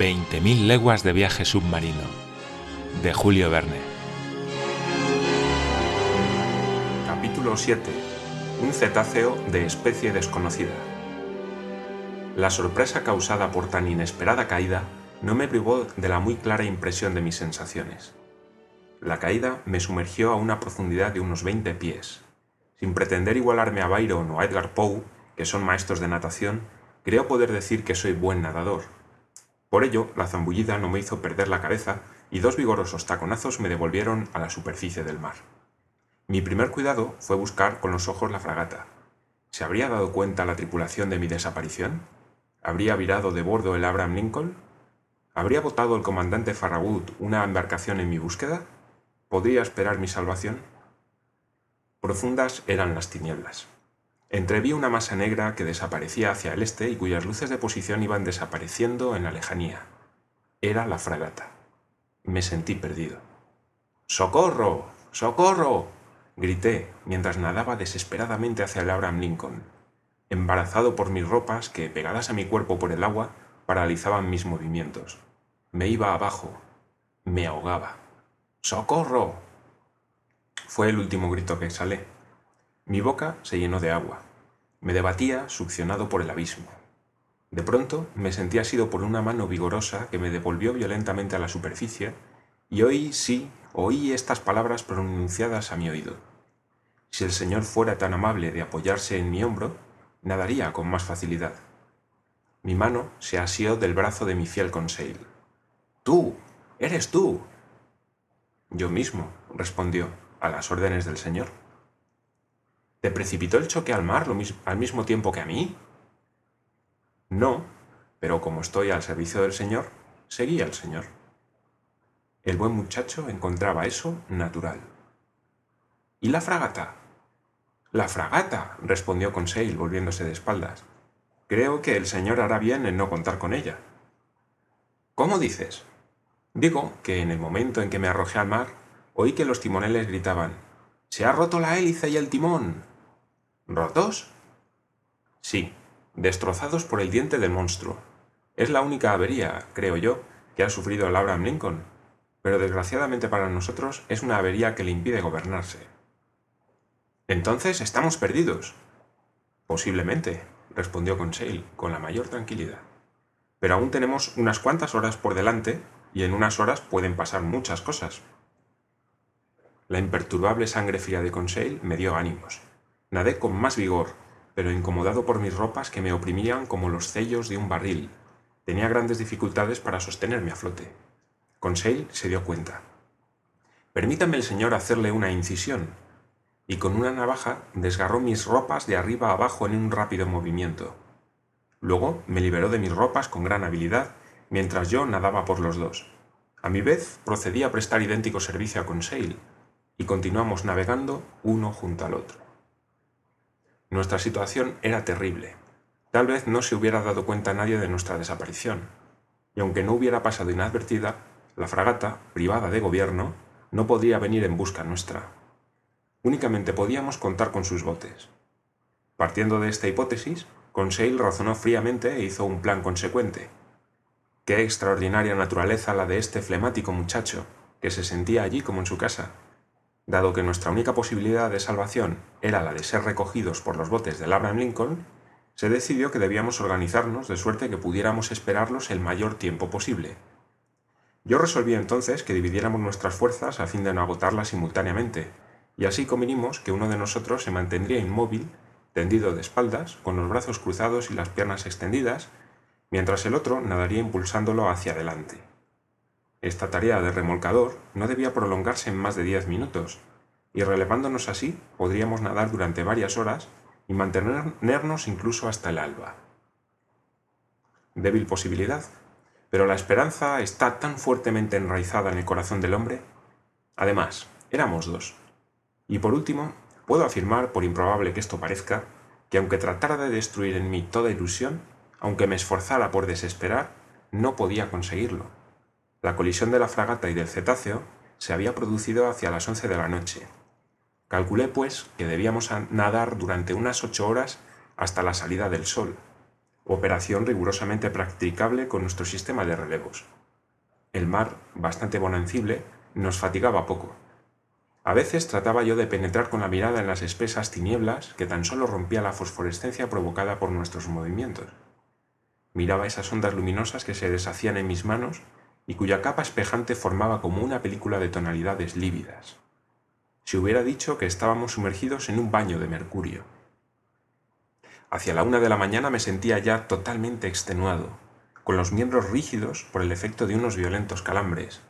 20.000 leguas de viaje submarino de Julio Verne. Capítulo 7. Un cetáceo de especie desconocida. La sorpresa causada por tan inesperada caída no me privó de la muy clara impresión de mis sensaciones. La caída me sumergió a una profundidad de unos 20 pies. Sin pretender igualarme a Byron o a Edgar Poe, que son maestros de natación, creo poder decir que soy buen nadador. Por ello, la zambullida no me hizo perder la cabeza y dos vigorosos taconazos me devolvieron a la superficie del mar. Mi primer cuidado fue buscar con los ojos la fragata. ¿Se habría dado cuenta la tripulación de mi desaparición? ¿Habría virado de bordo el Abraham Lincoln? ¿Habría votado el comandante Farragut una embarcación en mi búsqueda? ¿Podría esperar mi salvación? Profundas eran las tinieblas. Entreví una masa negra que desaparecía hacia el este y cuyas luces de posición iban desapareciendo en la lejanía. Era la fragata. Me sentí perdido. ¡Socorro! ¡Socorro! grité mientras nadaba desesperadamente hacia el Abraham Lincoln, embarazado por mis ropas que, pegadas a mi cuerpo por el agua, paralizaban mis movimientos. Me iba abajo. Me ahogaba. ¡Socorro! Fue el último grito que exhalé. Mi boca se llenó de agua. Me debatía, succionado por el abismo. De pronto me sentí asido por una mano vigorosa que me devolvió violentamente a la superficie, y oí, sí, oí estas palabras pronunciadas a mi oído. Si el Señor fuera tan amable de apoyarse en mi hombro, nadaría con más facilidad. Mi mano se asió del brazo de mi fiel Conseil. Tú, eres tú, yo mismo, respondió, a las órdenes del Señor. ¿Te precipitó el choque al mar al mismo tiempo que a mí? No, pero como estoy al servicio del Señor, seguí al Señor. El buen muchacho encontraba eso natural. ¿Y la fragata? La fragata, respondió Conseil, volviéndose de espaldas. Creo que el señor hará bien en no contar con ella. ¿Cómo dices? Digo que en el momento en que me arrojé al mar, oí que los timoneles gritaban Se ha roto la hélice y el timón. ¿Rotos? Sí, destrozados por el diente del monstruo. Es la única avería, creo yo, que ha sufrido el Abraham Lincoln, pero desgraciadamente para nosotros es una avería que le impide gobernarse. Entonces estamos perdidos. Posiblemente, respondió Conseil con la mayor tranquilidad. Pero aún tenemos unas cuantas horas por delante y en unas horas pueden pasar muchas cosas. La imperturbable sangre fría de Conseil me dio ánimos. Nadé con más vigor, pero incomodado por mis ropas que me oprimían como los sellos de un barril. Tenía grandes dificultades para sostenerme a flote. Conseil se dio cuenta. Permítame el señor hacerle una incisión. Y con una navaja desgarró mis ropas de arriba a abajo en un rápido movimiento. Luego me liberó de mis ropas con gran habilidad mientras yo nadaba por los dos. A mi vez procedí a prestar idéntico servicio a Conseil, y continuamos navegando uno junto al otro. Nuestra situación era terrible. Tal vez no se hubiera dado cuenta nadie de nuestra desaparición, y aunque no hubiera pasado inadvertida, la fragata, privada de gobierno, no podría venir en busca nuestra. Únicamente podíamos contar con sus botes. Partiendo de esta hipótesis, Conseil razonó fríamente e hizo un plan consecuente, Qué extraordinaria naturaleza la de este flemático muchacho, que se sentía allí como en su casa. Dado que nuestra única posibilidad de salvación era la de ser recogidos por los botes del Abraham Lincoln, se decidió que debíamos organizarnos de suerte que pudiéramos esperarlos el mayor tiempo posible. Yo resolví entonces que dividiéramos nuestras fuerzas a fin de no agotarlas simultáneamente, y así convinimos que uno de nosotros se mantendría inmóvil, tendido de espaldas, con los brazos cruzados y las piernas extendidas, mientras el otro nadaría impulsándolo hacia adelante. Esta tarea de remolcador no debía prolongarse en más de diez minutos, y relevándonos así podríamos nadar durante varias horas y mantenernos incluso hasta el alba. Débil posibilidad, pero la esperanza está tan fuertemente enraizada en el corazón del hombre. Además, éramos dos. Y por último, puedo afirmar, por improbable que esto parezca, que aunque tratara de destruir en mí toda ilusión, aunque me esforzara por desesperar, no podía conseguirlo. La colisión de la fragata y del cetáceo se había producido hacia las once de la noche. Calculé, pues, que debíamos nadar durante unas ocho horas hasta la salida del sol, operación rigurosamente practicable con nuestro sistema de relevos. El mar, bastante bonancible, nos fatigaba poco. A veces trataba yo de penetrar con la mirada en las espesas tinieblas que tan solo rompía la fosforescencia provocada por nuestros movimientos. Miraba esas ondas luminosas que se deshacían en mis manos y cuya capa espejante formaba como una película de tonalidades lívidas. Se hubiera dicho que estábamos sumergidos en un baño de mercurio. Hacia la una de la mañana me sentía ya totalmente extenuado, con los miembros rígidos por el efecto de unos violentos calambres.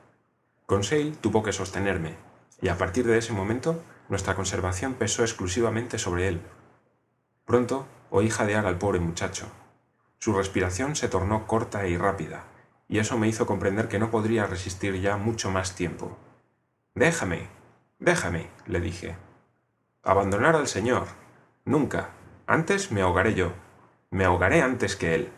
Conseil tuvo que sostenerme, y a partir de ese momento nuestra conservación pesó exclusivamente sobre él. Pronto oí jadear al pobre muchacho. Su respiración se tornó corta y rápida, y eso me hizo comprender que no podría resistir ya mucho más tiempo. Déjame, déjame, le dije. Abandonar al Señor. Nunca, antes me ahogaré yo. Me ahogaré antes que él.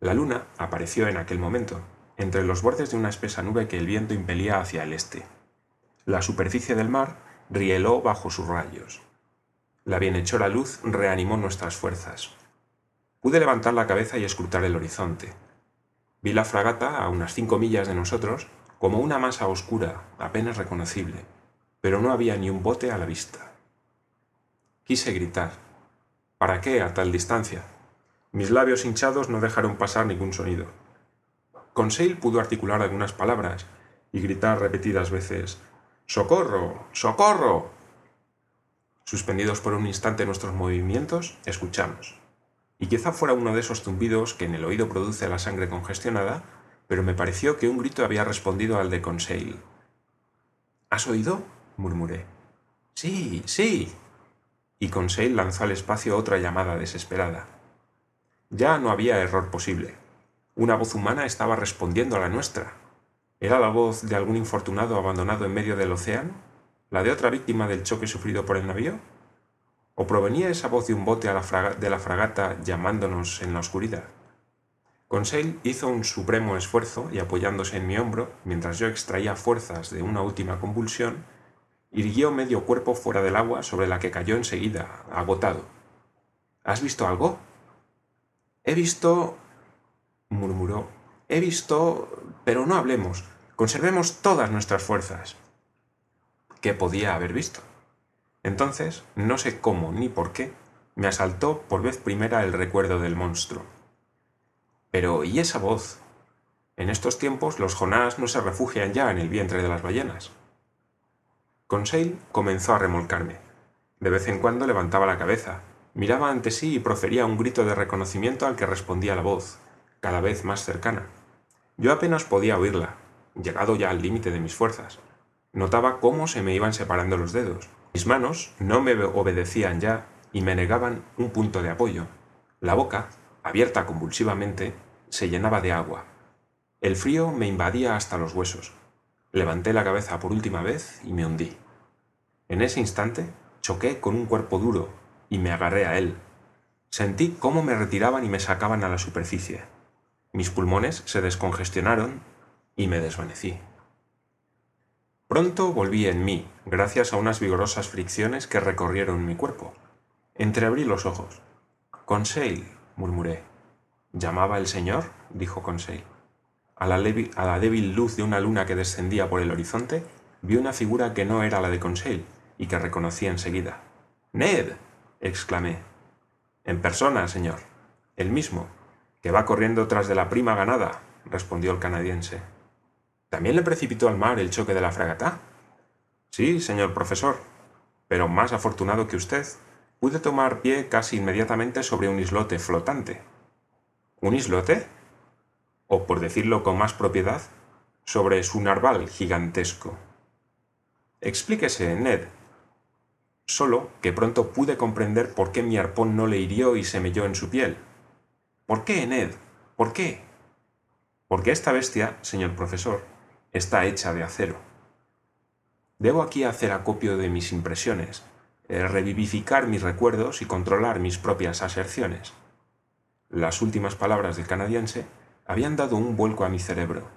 La luna apareció en aquel momento, entre los bordes de una espesa nube que el viento impelía hacia el este. La superficie del mar rieló bajo sus rayos. La bienhechora luz reanimó nuestras fuerzas. Pude levantar la cabeza y escrutar el horizonte. Vi la fragata a unas cinco millas de nosotros como una masa oscura, apenas reconocible, pero no había ni un bote a la vista. Quise gritar. ¿Para qué a tal distancia? Mis labios hinchados no dejaron pasar ningún sonido. Conseil pudo articular algunas palabras y gritar repetidas veces ¡Socorro! ¡Socorro! Suspendidos por un instante nuestros movimientos, escuchamos. Y quizá fuera uno de esos zumbidos que en el oído produce la sangre congestionada, pero me pareció que un grito había respondido al de Conseil. ¿Has oído? murmuré. Sí, sí, y Conseil lanzó al espacio otra llamada desesperada. Ya no había error posible. Una voz humana estaba respondiendo a la nuestra. ¿Era la voz de algún infortunado abandonado en medio del océano? ¿La de otra víctima del choque sufrido por el navío? ¿O provenía esa voz de un bote de la fragata llamándonos en la oscuridad? Conseil hizo un supremo esfuerzo y apoyándose en mi hombro, mientras yo extraía fuerzas de una última convulsión, irguió medio cuerpo fuera del agua sobre la que cayó enseguida, agotado. ¿Has visto algo? He visto... murmuró. He visto... pero no hablemos. Conservemos todas nuestras fuerzas. ¿Qué podía haber visto? Entonces, no sé cómo ni por qué, me asaltó por vez primera el recuerdo del monstruo. Pero, ¿y esa voz? En estos tiempos los jonás no se refugian ya en el vientre de las ballenas. Conseil comenzó a remolcarme. De vez en cuando levantaba la cabeza, miraba ante sí y profería un grito de reconocimiento al que respondía la voz, cada vez más cercana. Yo apenas podía oírla, llegado ya al límite de mis fuerzas. Notaba cómo se me iban separando los dedos. Mis manos no me obedecían ya y me negaban un punto de apoyo. La boca, abierta convulsivamente, se llenaba de agua. El frío me invadía hasta los huesos. Levanté la cabeza por última vez y me hundí. En ese instante choqué con un cuerpo duro y me agarré a él. Sentí cómo me retiraban y me sacaban a la superficie. Mis pulmones se descongestionaron y me desvanecí. Pronto volví en mí, gracias a unas vigorosas fricciones que recorrieron mi cuerpo. Entreabrí los ojos. Conseil, murmuré. ¿Llamaba el señor? dijo Conseil. A la, a la débil luz de una luna que descendía por el horizonte, vi una figura que no era la de Conseil y que reconocí enseguida. Ned. exclamé. En persona, señor. El mismo, que va corriendo tras de la prima ganada, respondió el canadiense. ¿También le precipitó al mar el choque de la fragata? Sí, señor profesor, pero más afortunado que usted, pude tomar pie casi inmediatamente sobre un islote flotante. ¿Un islote? o por decirlo con más propiedad, sobre su narval gigantesco. Explíquese, Ned. Solo que pronto pude comprender por qué mi arpón no le hirió y se melló en su piel. ¿Por qué, Ned? ¿Por qué? Porque esta bestia, señor profesor, está hecha de acero. Debo aquí hacer acopio de mis impresiones, eh, revivificar mis recuerdos y controlar mis propias aserciones. Las últimas palabras del canadiense habían dado un vuelco a mi cerebro.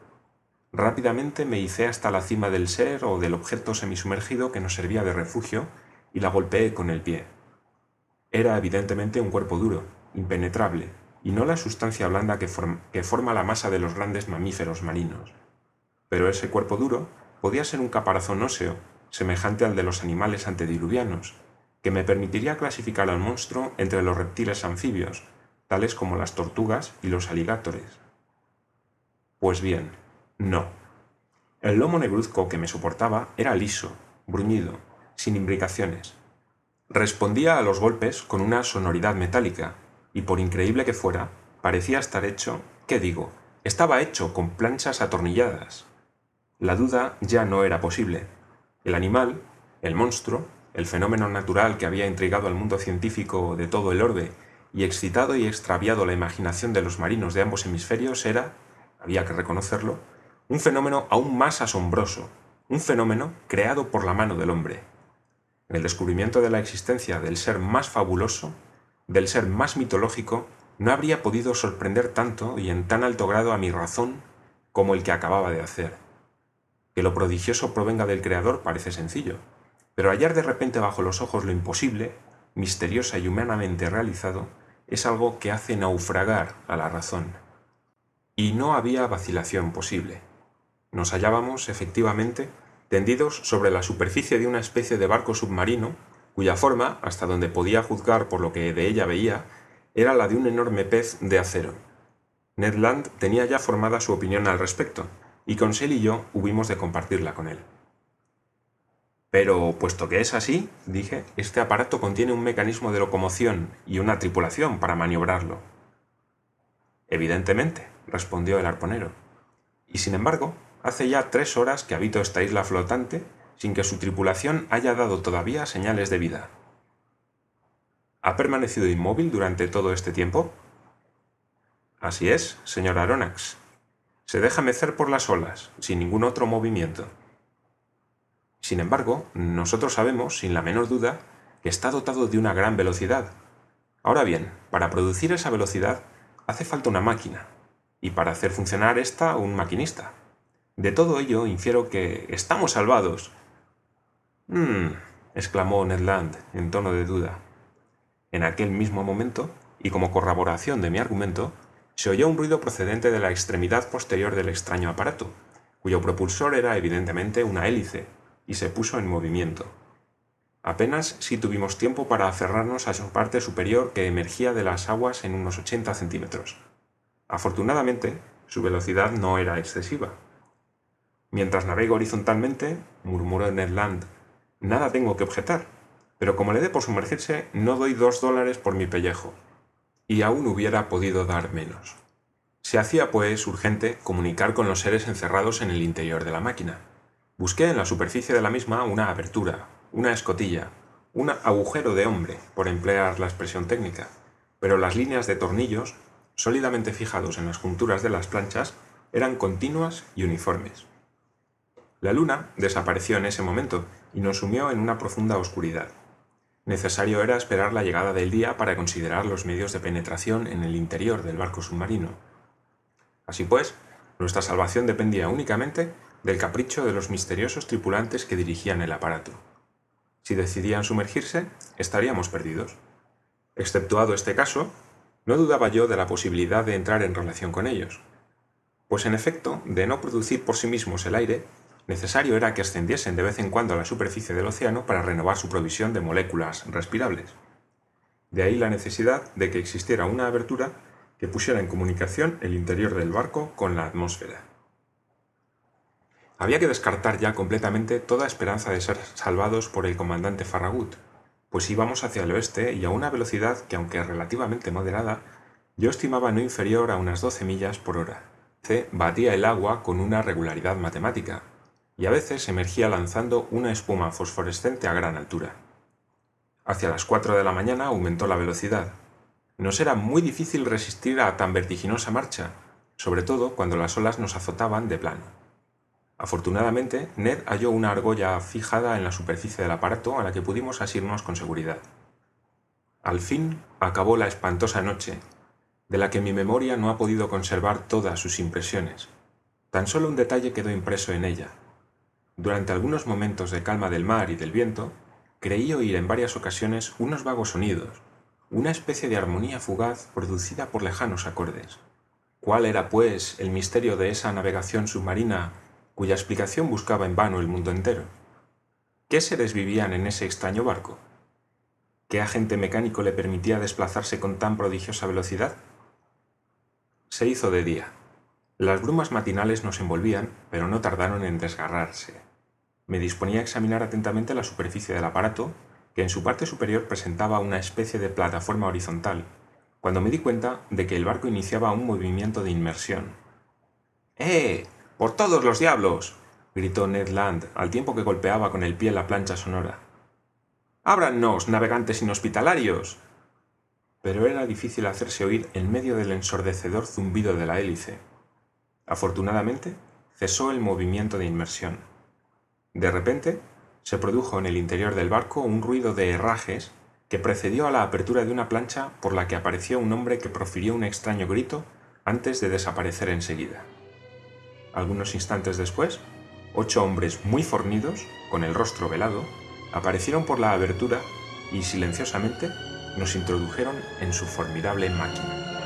Rápidamente me hice hasta la cima del ser o del objeto semisumergido que nos servía de refugio y la golpeé con el pie. Era evidentemente un cuerpo duro, impenetrable, y no la sustancia blanda que, que forma la masa de los grandes mamíferos marinos. Pero ese cuerpo duro podía ser un caparazón óseo, semejante al de los animales antediluvianos, que me permitiría clasificar al monstruo entre los reptiles anfibios, tales como las tortugas y los aligátores. Pues bien, no. El lomo negruzco que me soportaba era liso, bruñido, sin imbricaciones. Respondía a los golpes con una sonoridad metálica, y por increíble que fuera, parecía estar hecho, ¿qué digo? Estaba hecho con planchas atornilladas. La duda ya no era posible. El animal, el monstruo, el fenómeno natural que había intrigado al mundo científico de todo el orbe y excitado y extraviado la imaginación de los marinos de ambos hemisferios era, había que reconocerlo, un fenómeno aún más asombroso, un fenómeno creado por la mano del hombre. En el descubrimiento de la existencia del ser más fabuloso, del ser más mitológico, no habría podido sorprender tanto y en tan alto grado a mi razón como el que acababa de hacer. Que lo prodigioso provenga del Creador parece sencillo, pero hallar de repente bajo los ojos lo imposible, misteriosa y humanamente realizado, es algo que hace naufragar a la razón. Y no había vacilación posible. Nos hallábamos, efectivamente, tendidos sobre la superficie de una especie de barco submarino, cuya forma, hasta donde podía juzgar por lo que de ella veía, era la de un enorme pez de acero. Ned Land tenía ya formada su opinión al respecto, y Conseil y yo hubimos de compartirla con él. Pero, puesto que es así, dije, este aparato contiene un mecanismo de locomoción y una tripulación para maniobrarlo. Evidentemente, respondió el arponero. Y sin embargo, hace ya tres horas que habito esta isla flotante sin que su tripulación haya dado todavía señales de vida. ¿Ha permanecido inmóvil durante todo este tiempo? Así es, señor Aronax. Se deja mecer por las olas, sin ningún otro movimiento. Sin embargo, nosotros sabemos, sin la menor duda, que está dotado de una gran velocidad. Ahora bien, para producir esa velocidad hace falta una máquina, y para hacer funcionar esta un maquinista. De todo ello infiero que estamos salvados. Mmm, exclamó Ned Land en tono de duda. En aquel mismo momento, y como corroboración de mi argumento, se oyó un ruido procedente de la extremidad posterior del extraño aparato, cuyo propulsor era evidentemente una hélice, y se puso en movimiento. Apenas si tuvimos tiempo para aferrarnos a su parte superior que emergía de las aguas en unos 80 centímetros. Afortunadamente, su velocidad no era excesiva. Mientras navego horizontalmente, murmuró Ned Land, nada tengo que objetar, pero como le dé por sumergirse, no doy dos dólares por mi pellejo. Y aún hubiera podido dar menos. Se hacía, pues, urgente comunicar con los seres encerrados en el interior de la máquina. Busqué en la superficie de la misma una abertura, una escotilla, un agujero de hombre, por emplear la expresión técnica, pero las líneas de tornillos, sólidamente fijados en las junturas de las planchas, eran continuas y uniformes. La luna desapareció en ese momento y nos sumió en una profunda oscuridad. Necesario era esperar la llegada del día para considerar los medios de penetración en el interior del barco submarino. Así pues, nuestra salvación dependía únicamente del capricho de los misteriosos tripulantes que dirigían el aparato. Si decidían sumergirse, estaríamos perdidos. Exceptuado este caso, no dudaba yo de la posibilidad de entrar en relación con ellos, pues en efecto, de no producir por sí mismos el aire, necesario era que ascendiesen de vez en cuando a la superficie del océano para renovar su provisión de moléculas respirables. De ahí la necesidad de que existiera una abertura que pusiera en comunicación el interior del barco con la atmósfera. Había que descartar ya completamente toda esperanza de ser salvados por el comandante Farragut, pues íbamos hacia el oeste y a una velocidad que, aunque relativamente moderada, yo estimaba no inferior a unas 12 millas por hora. C batía el agua con una regularidad matemática, y a veces emergía lanzando una espuma fosforescente a gran altura. Hacia las 4 de la mañana aumentó la velocidad. Nos era muy difícil resistir a tan vertiginosa marcha, sobre todo cuando las olas nos azotaban de plano. Afortunadamente, Ned halló una argolla fijada en la superficie del aparato a la que pudimos asirnos con seguridad. Al fin acabó la espantosa noche, de la que mi memoria no ha podido conservar todas sus impresiones. Tan solo un detalle quedó impreso en ella. Durante algunos momentos de calma del mar y del viento, creí oír en varias ocasiones unos vagos sonidos, una especie de armonía fugaz producida por lejanos acordes. ¿Cuál era, pues, el misterio de esa navegación submarina cuya explicación buscaba en vano el mundo entero? ¿Qué seres vivían en ese extraño barco? ¿Qué agente mecánico le permitía desplazarse con tan prodigiosa velocidad? Se hizo de día. Las brumas matinales nos envolvían, pero no tardaron en desgarrarse. Me disponía a examinar atentamente la superficie del aparato, que en su parte superior presentaba una especie de plataforma horizontal, cuando me di cuenta de que el barco iniciaba un movimiento de inmersión. ¡Eh! ¡Por todos los diablos! gritó Ned Land al tiempo que golpeaba con el pie la plancha sonora. ¡Ábrannos, navegantes inhospitalarios! Pero era difícil hacerse oír en medio del ensordecedor zumbido de la hélice. Afortunadamente, cesó el movimiento de inmersión. De repente, se produjo en el interior del barco un ruido de herrajes que precedió a la apertura de una plancha por la que apareció un hombre que profirió un extraño grito antes de desaparecer enseguida. Algunos instantes después, ocho hombres muy fornidos, con el rostro velado, aparecieron por la abertura y silenciosamente nos introdujeron en su formidable máquina.